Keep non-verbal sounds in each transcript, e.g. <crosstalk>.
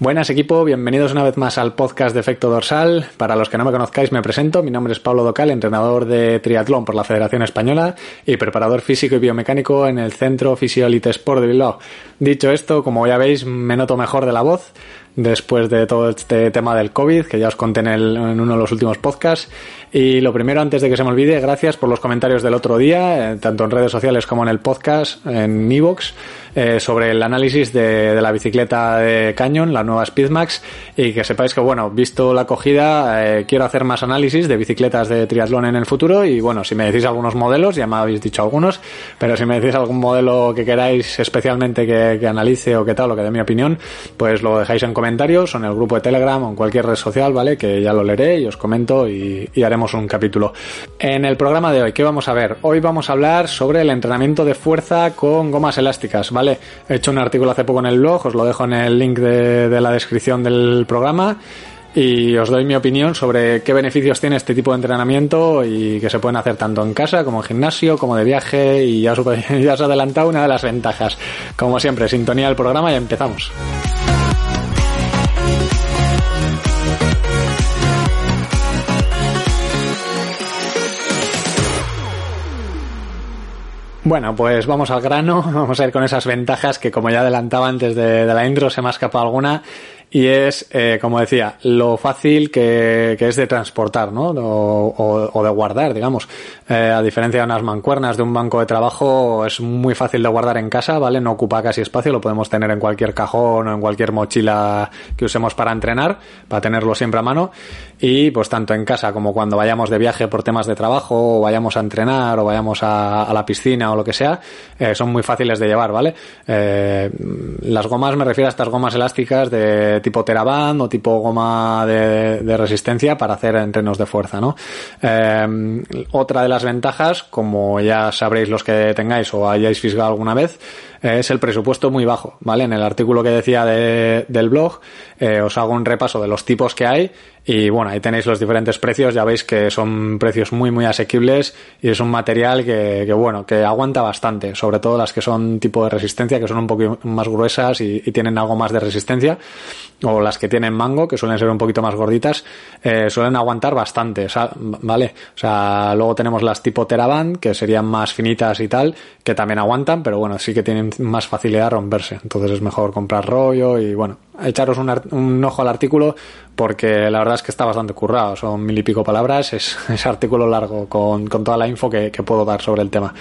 Buenas equipo, bienvenidos una vez más al podcast de Efecto Dorsal. Para los que no me conozcáis me presento, mi nombre es Pablo Docal, entrenador de triatlón por la Federación Española y preparador físico y biomecánico en el Centro Fisiolite Sport de Bilbao. Dicho esto, como ya veis, me noto mejor de la voz después de todo este tema del COVID, que ya os conté en, en uno de los últimos podcasts. Y lo primero, antes de que se me olvide, gracias por los comentarios del otro día, eh, tanto en redes sociales como en el podcast, en Evox, eh, sobre el análisis de, de, la bicicleta de Canyon, la nueva Speedmax, y que sepáis que, bueno, visto la acogida, eh, quiero hacer más análisis de bicicletas de triatlón en el futuro, y bueno, si me decís algunos modelos, ya me habéis dicho algunos, pero si me decís algún modelo que queráis especialmente que, analice o que tal, o que dé mi opinión, pues lo dejáis en comentarios o en el grupo de Telegram o en cualquier red social, ¿vale? Que ya lo leeré y os comento y haremos un capítulo. En el programa de hoy, ¿qué vamos a ver? Hoy vamos a hablar sobre el entrenamiento de fuerza con gomas elásticas, ¿vale? He hecho un artículo hace poco en el blog, os lo dejo en el link de, la descripción del programa y os doy mi opinión sobre qué beneficios tiene este tipo de entrenamiento y que se pueden hacer tanto en casa como en gimnasio, como de viaje y ya, <laughs> ya os he adelantado una de las ventajas. Como siempre, sintonía del programa y empezamos. Bueno, pues vamos al grano, <laughs> vamos a ir con esas ventajas que como ya adelantaba antes de, la intro se me ha escapado alguna y es, eh, como decía, lo fácil que, que, es de transportar, ¿no? O, o, o de guardar, digamos. Eh, a diferencia de unas mancuernas de un banco de trabajo, es muy fácil de guardar en casa, ¿vale? No ocupa casi espacio, lo podemos tener en cualquier cajón o en cualquier mochila que usemos para entrenar, para tenerlo siempre a mano. Y pues tanto en casa como cuando vayamos de viaje por temas de trabajo, o vayamos a entrenar, o vayamos a, a la piscina o lo que sea, eh, son muy fáciles de llevar, ¿vale? Eh, las gomas, me refiero a estas gomas elásticas de tipo Teraband o tipo goma de, resistencia para hacer entrenos de fuerza, ¿no? Eh, otra de las ventajas, como ya sabréis los que tengáis o hayáis fisgado alguna vez, es el presupuesto muy bajo, ¿vale? En el artículo que decía de, del blog eh, os hago un repaso de los tipos que hay y bueno, ahí tenéis los diferentes precios, ya veis que son precios muy muy asequibles y es un material que, bueno, que aguanta bastante, sobre todo las que son tipo de resistencia, que son un poco más gruesas y tienen algo más de resistencia, o las que tienen mango, que suelen ser un poquito más gorditas, eh, suelen aguantar bastante, ¿vale? O sea, luego tenemos las tipo Teraband, que serían más finitas y tal, que también aguantan, pero bueno, sí que tienen más facilidad de romperse, entonces es mejor comprar rollo y bueno, echaros un, ojo al artículo porque la verdad es que está bastante currado, son mil y pico palabras, es, <laughs> es artículo largo con, con toda la info que, que, puedo dar sobre el tema.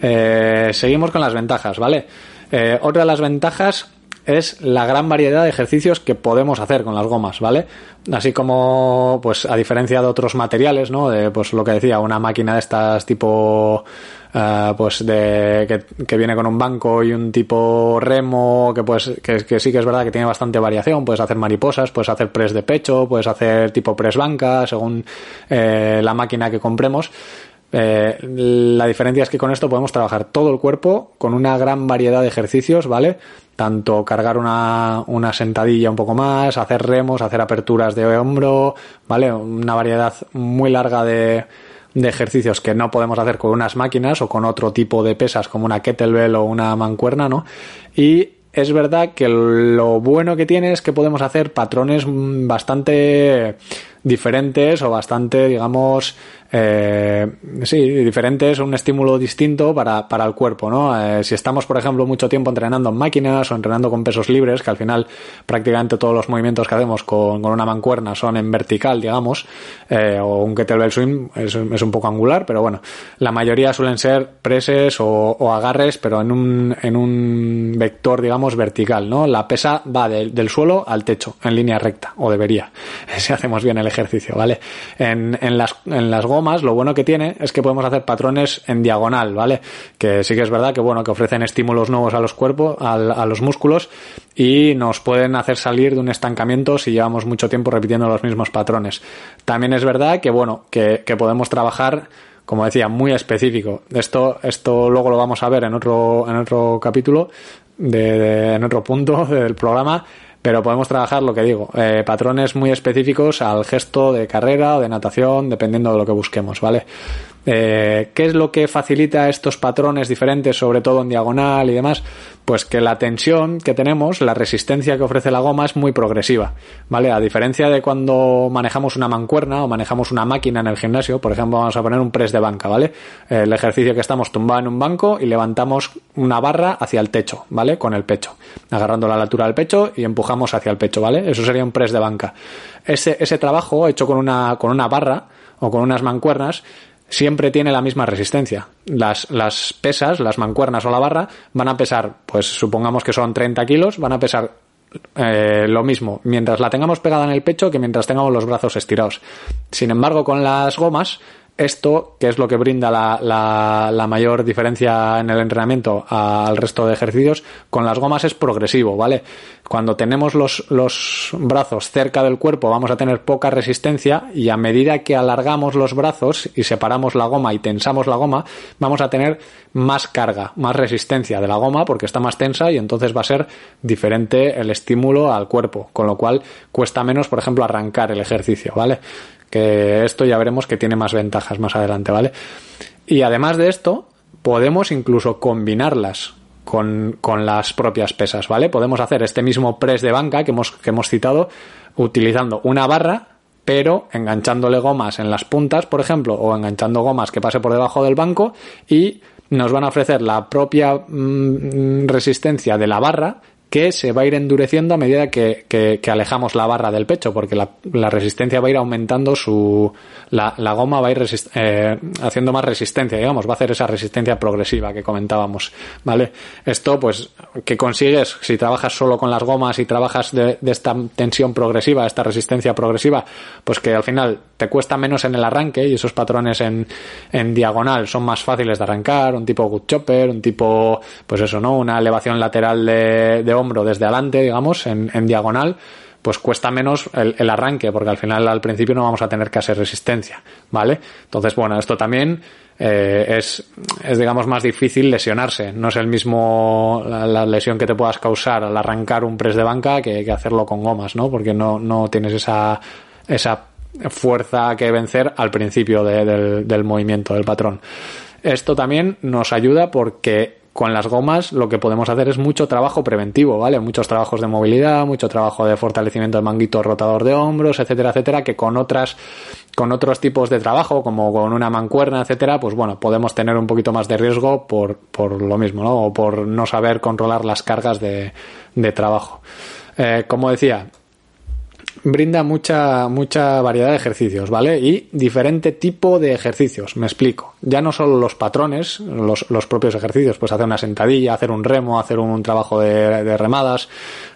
Eh, seguimos con las ventajas, ¿vale? Eh, otra de las ventajas es la gran variedad de ejercicios que podemos hacer con las gomas, ¿vale? Así como, pues, a diferencia de otros materiales, ¿no? De, pues, lo que decía, una máquina de estas tipo, uh, pues, de, que, que, viene con un banco y un tipo remo, que pues, que, que, sí que es verdad que tiene bastante variación, puedes hacer mariposas, puedes hacer press de pecho, puedes hacer tipo press banca, según eh, la máquina que compremos. Eh, la diferencia es que con esto podemos trabajar todo el cuerpo con una gran variedad de ejercicios, ¿vale? Tanto cargar una, una sentadilla un poco más, hacer remos, hacer aperturas de hombro, ¿vale? Una variedad muy larga de, de ejercicios que no podemos hacer con unas máquinas o con otro tipo de pesas como una kettlebell o una mancuerna, ¿no? Y es verdad que lo bueno que tiene es que podemos hacer patrones bastante diferentes o bastante, digamos, eh, sí, diferentes, un estímulo distinto para, para el cuerpo, ¿no? Eh, si estamos, por ejemplo, mucho tiempo entrenando en máquinas o entrenando con pesos libres, que al final prácticamente todos los movimientos que hacemos con, con una mancuerna son en vertical, digamos, eh, o un kettlebell swing es, es, un poco angular, pero bueno, la mayoría suelen ser preses o, o agarres, pero en un, en un vector, digamos, vertical, ¿no? La pesa va de, del suelo al techo, en línea recta, o debería, <laughs> si hacemos bien el ejercicio, ¿vale? En, las, en las gomas lo bueno que tiene es que podemos hacer patrones en diagonal, ¿vale? Que sí que es verdad que bueno, que ofrecen estímulos nuevos a los cuerpos, a, a los músculos y nos pueden hacer salir de un estancamiento si llevamos mucho tiempo repitiendo los mismos patrones. También es verdad que bueno, que, que podemos trabajar como decía, muy específico. Esto, esto luego lo vamos a ver en otro, en otro capítulo, de, de, en otro punto <laughs> del programa, pero podemos trabajar lo que digo, eh, patrones muy específicos al gesto de carrera o de natación, dependiendo de lo que busquemos, ¿vale? Eh, ¿Qué es lo que facilita estos patrones diferentes, sobre todo en diagonal y demás? Pues que la tensión que tenemos, la resistencia que ofrece la goma es muy progresiva, ¿vale? A diferencia de cuando manejamos una mancuerna o manejamos una máquina en el gimnasio, por ejemplo, vamos a poner un press de banca, ¿vale? El ejercicio que estamos tumbado en un banco y levantamos una barra hacia el techo, ¿vale? Con el pecho, agarrando la altura del pecho y empujamos hacia el pecho, ¿vale? Eso sería un press de banca. Ese, ese trabajo hecho con una, con una barra o con unas mancuernas siempre tiene la misma resistencia. Las, las pesas, las mancuernas o la barra, van a pesar, pues supongamos que son 30 kilos, van a pesar eh, lo mismo mientras la tengamos pegada en el pecho que mientras tengamos los brazos estirados. Sin embargo, con las gomas esto, que es lo que brinda la, la, mayor diferencia en el entrenamiento al resto de ejercicios, con las gomas es progresivo, ¿vale? Cuando tenemos los, los brazos cerca del cuerpo vamos a tener poca resistencia y a medida que alargamos los brazos y separamos la goma y tensamos la goma, vamos a tener más carga, más resistencia de la goma porque está más tensa y entonces va a ser diferente el estímulo al cuerpo, con lo cual cuesta menos, por ejemplo, arrancar el ejercicio, ¿vale? Que esto ya veremos que tiene más ventajas más adelante, ¿vale? Y además de esto, podemos incluso combinarlas con, con, las propias pesas, ¿vale? Podemos hacer este mismo press de banca que hemos, que hemos citado utilizando una barra, pero enganchándole gomas en las puntas, por ejemplo, o enganchando gomas que pase por debajo del banco y nos van a ofrecer la propia mm, resistencia de la barra que se va a ir endureciendo a medida que, que, alejamos la barra del pecho, porque la, la, resistencia va a ir aumentando su. La, la goma va a ir eh, haciendo más resistencia, digamos, va a hacer esa resistencia progresiva que comentábamos, ¿vale? Esto, pues, que consigues si trabajas solo con las gomas y trabajas de, de esta tensión progresiva, esta resistencia progresiva, pues que al final te cuesta menos en el arranque y esos patrones en, en diagonal son más fáciles de arrancar, un tipo good chopper, un tipo, pues eso, ¿no? Una elevación lateral de, de hombro desde adelante, digamos, en, en diagonal, pues cuesta menos el, el, arranque, porque al final al principio no vamos a tener que hacer resistencia, ¿vale? Entonces, bueno, esto también eh, es, es, digamos, más difícil lesionarse. No es el mismo la, la, lesión que te puedas causar al arrancar un press de banca que, que hacerlo con gomas, ¿no? Porque no, no tienes esa, esa fuerza que vencer al principio de, del, del movimiento, del patrón. Esto también nos ayuda porque con las gomas lo que podemos hacer es mucho trabajo preventivo, ¿vale? Muchos trabajos de movilidad, mucho trabajo de fortalecimiento del manguito rotador de hombros, etcétera, etcétera, que con otras, con otros tipos de trabajo, como con una mancuerna, etcétera, pues bueno, podemos tener un poquito más de riesgo por, por lo mismo, ¿no? O por no saber controlar las cargas de, de trabajo. Eh, como decía, brinda mucha, mucha variedad de ejercicios, ¿vale? Y diferente tipo de ejercicios, me explico. Ya no solo los patrones, los, los propios ejercicios, pues hacer una sentadilla, hacer un remo, hacer un trabajo de, remadas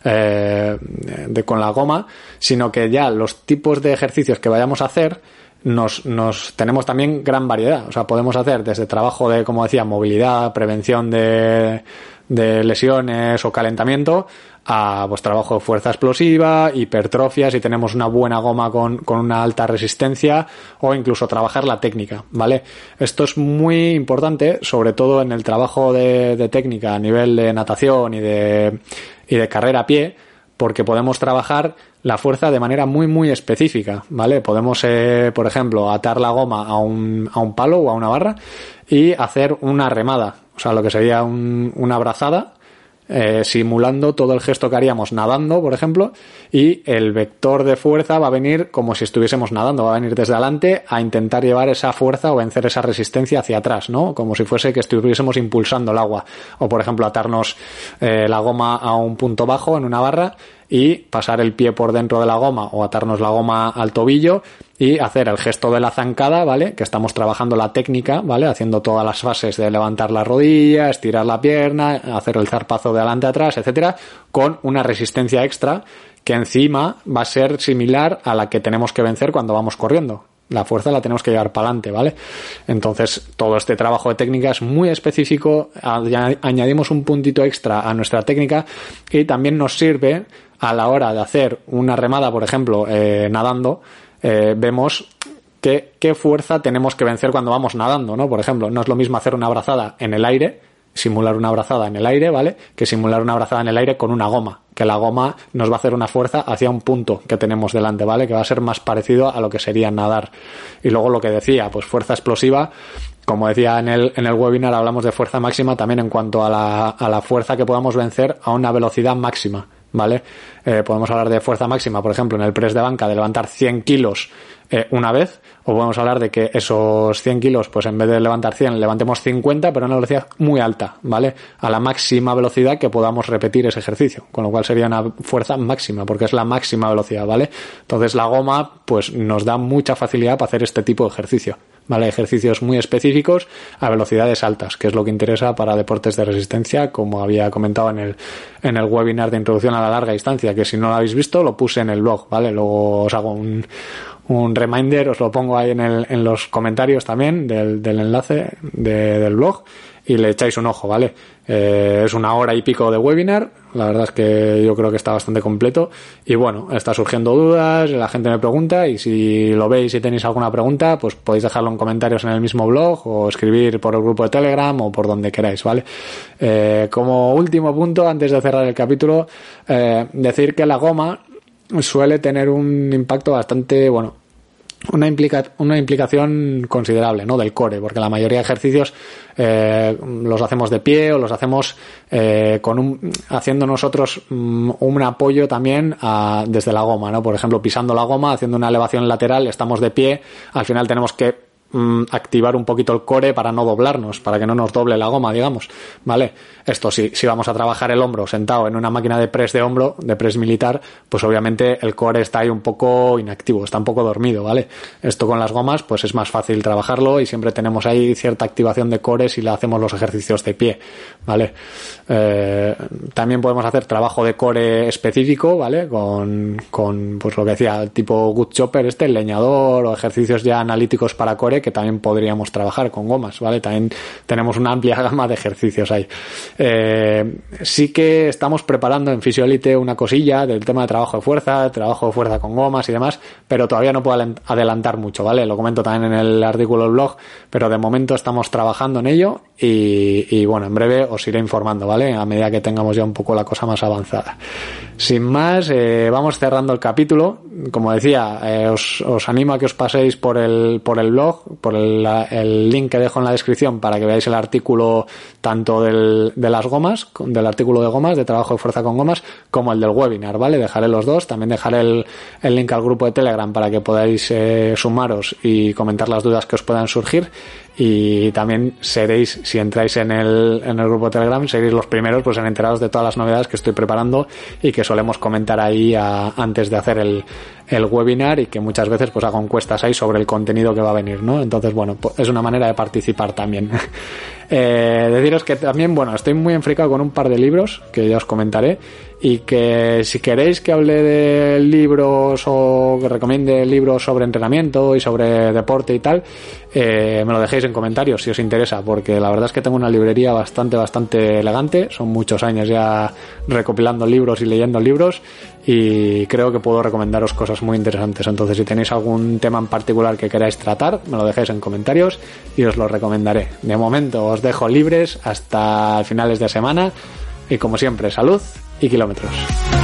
eh, de, con la goma, sino que ya los tipos de ejercicios que vayamos a hacer, nos, nos tenemos también gran variedad. O sea, podemos hacer desde trabajo de, como decía, movilidad, prevención de, de lesiones o calentamiento a pues trabajo de fuerza explosiva, hipertrofia, si tenemos una buena goma con, con, una alta resistencia o incluso trabajar la técnica, ¿vale? Esto es muy importante, sobre todo en el trabajo de, de técnica a nivel de natación y de, y de carrera a pie, porque podemos trabajar la fuerza de manera muy muy específica, ¿vale? Podemos, eh, por ejemplo, atar la goma a un, a un palo o a una barra y hacer una remada, o sea, lo que sería un, una brazada eh, simulando todo el gesto que haríamos nadando, por ejemplo, y el vector de fuerza va a venir como si estuviésemos nadando, va a venir desde adelante a intentar llevar esa fuerza o vencer esa resistencia hacia atrás, ¿no? Como si fuese que estuviésemos impulsando el agua. O, por ejemplo, atarnos eh, la goma a un punto bajo en una barra y pasar el pie por dentro de la goma o atarnos la goma al tobillo y hacer el gesto de la zancada, ¿vale? Que estamos trabajando la técnica, ¿vale? Haciendo todas las fases de levantar la rodilla, estirar la pierna, hacer el zarpazo de adelante atrás, etcétera, con una resistencia extra que encima va a ser similar a la que tenemos que vencer cuando vamos corriendo. La fuerza la tenemos que llevar para adelante, ¿vale? Entonces, todo este trabajo de técnica es muy específico, añadimos un puntito extra a nuestra técnica y también nos sirve a la hora de hacer una remada, por ejemplo, eh, nadando, eh, vemos qué, qué fuerza tenemos que vencer cuando vamos nadando, ¿no? Por ejemplo, no es lo mismo hacer una brazada en el aire simular una abrazada en el aire, ¿vale? Que simular una abrazada en el aire con una goma, que la goma nos va a hacer una fuerza hacia un punto que tenemos delante, ¿vale? Que va a ser más parecido a lo que sería nadar. Y luego lo que decía, pues fuerza explosiva, como decía en el, en el webinar, hablamos de fuerza máxima también en cuanto a la, a la fuerza que podamos vencer a una velocidad máxima. ¿Vale? Eh, podemos hablar de fuerza máxima, por ejemplo, en el press de banca, de levantar 100 kilos eh, una vez, o podemos hablar de que esos 100 kilos, pues en vez de levantar 100, levantemos 50, pero a una velocidad muy alta, ¿vale? A la máxima velocidad que podamos repetir ese ejercicio, con lo cual sería una fuerza máxima, porque es la máxima velocidad, ¿vale? Entonces la goma, pues nos da mucha facilidad para hacer este tipo de ejercicio. ¿vale? Ejercicios muy específicos a velocidades altas, que es lo que interesa para deportes de resistencia, como había comentado en el, en el webinar de introducción a la larga distancia, que si no lo habéis visto, lo puse en el blog, ¿vale? Luego os hago un, un reminder, os lo pongo ahí en, el, en los comentarios también del, del enlace de, del blog y le echáis un ojo, ¿vale? Eh, es una hora y pico de webinar, la verdad es que yo creo que está bastante completo y bueno, está surgiendo dudas, la gente me pregunta y si lo veis y tenéis alguna pregunta, pues podéis dejarlo en comentarios en el mismo blog o escribir por el grupo de Telegram o por donde queráis, ¿vale? Eh, como último punto, antes de cerrar el capítulo, eh, decir que la goma suele tener un impacto bastante, bueno, una, implica, una implicación considerable ¿no? del core, porque la mayoría de ejercicios eh, los hacemos de pie o los hacemos eh, con un, haciendo nosotros um, un apoyo también a, desde la goma, ¿no? Por ejemplo, pisando la goma, haciendo una elevación lateral, estamos de pie, al final tenemos que Mm, activar un poquito el core para no doblarnos, para que no nos doble la goma, digamos, ¿vale? Esto si, si vamos a trabajar el hombro sentado en una máquina de press de hombro, de press militar, pues obviamente el core está ahí un poco inactivo, está un poco dormido, ¿vale? Esto con las gomas, pues es más fácil trabajarlo y siempre tenemos ahí cierta activación de core si le hacemos los ejercicios de pie, ¿vale? Eh, también podemos hacer trabajo de core específico, ¿vale? Con, con pues lo que decía, tipo good chopper, este, leñador o ejercicios ya analíticos para core que también podríamos trabajar con gomas, ¿vale? También tenemos una amplia <laughs> gama de ejercicios ahí. Eh, sí que estamos preparando en Fisiolite una cosilla del tema de trabajo de fuerza, trabajo de fuerza con gomas y demás, pero todavía no puedo adelantar mucho, ¿vale? Lo comento también en el artículo del blog, pero de momento estamos trabajando en ello y, bueno, en breve os iré informando, ¿vale? A medida que tengamos ya un poco la cosa más avanzada. Sin más, eh, vamos cerrando el capítulo. Como decía, eh, os, os, animo a que os paséis por el, por el blog, por el, el, link que dejo en la descripción para que veáis el artículo tanto del, de las gomas, del artículo de gomas, de trabajo de fuerza con gomas, como el del webinar, ¿vale? Dejaré los dos. También dejaré el, el link al grupo de Telegram para que podáis eh, sumaros y comentar las dudas que os puedan surgir y también seréis, si entráis en el, en el grupo Telegram, seréis los primeros pues en enterados de todas las novedades que estoy preparando y que solemos comentar ahí antes de hacer el, el webinar y que muchas veces pues hago encuestas ahí sobre el contenido que va a venir, ¿no? Entonces, bueno, pues, es una manera de participar también. <laughs> eh, deciros que también, bueno, estoy muy enfricado con un par de libros que ya os comentaré y que si queréis que hable de libros o que recomiende libros sobre entrenamiento y sobre deporte y tal, eh, me lo dejéis en comentarios si os interesa, porque la verdad es que tengo una librería bastante, bastante elegante, son muchos años ya recopilando libros y leyendo libros y creo que puedo recomendaros cosas muy interesantes. Entonces, si tenéis algún tema en particular que queráis tratar, me lo dejéis en comentarios y os lo recomendaré. De momento os dejo libres hasta finales de semana y como siempre, salud y kilómetros.